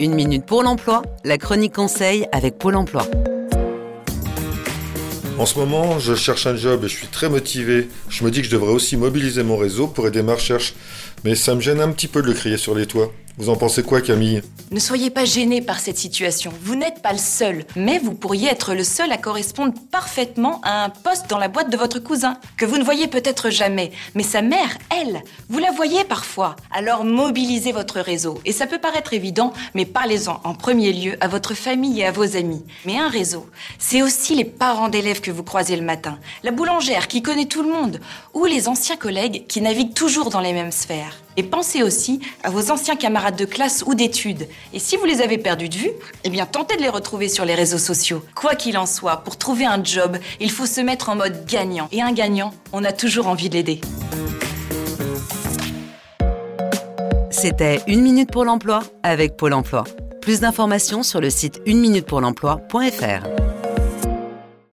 Une minute pour l'emploi, la chronique conseil avec Pôle emploi. En ce moment, je cherche un job et je suis très motivé. Je me dis que je devrais aussi mobiliser mon réseau pour aider ma recherche. Mais ça me gêne un petit peu de le crier sur les toits. Vous en pensez quoi, Camille? Ne soyez pas gêné par cette situation. Vous n'êtes pas le seul. Mais vous pourriez être le seul à correspondre parfaitement à un poste dans la boîte de votre cousin, que vous ne voyez peut-être jamais. Mais sa mère, elle, vous la voyez parfois. Alors mobilisez votre réseau. Et ça peut paraître évident, mais parlez-en en premier lieu à votre famille et à vos amis. Mais un réseau, c'est aussi les parents d'élèves que vous croisez le matin, la boulangère qui connaît tout le monde, ou les anciens collègues qui naviguent toujours dans les mêmes sphères. Et pensez aussi à vos anciens camarades de classe ou d'études. Et si vous les avez perdus de vue, eh bien tentez de les retrouver sur les réseaux sociaux. Quoi qu'il en soit, pour trouver un job, il faut se mettre en mode gagnant. Et un gagnant, on a toujours envie de l'aider. C'était Une Minute pour l'Emploi avec Pôle Emploi. Plus d'informations sur le site uneminutepourlemploi.fr.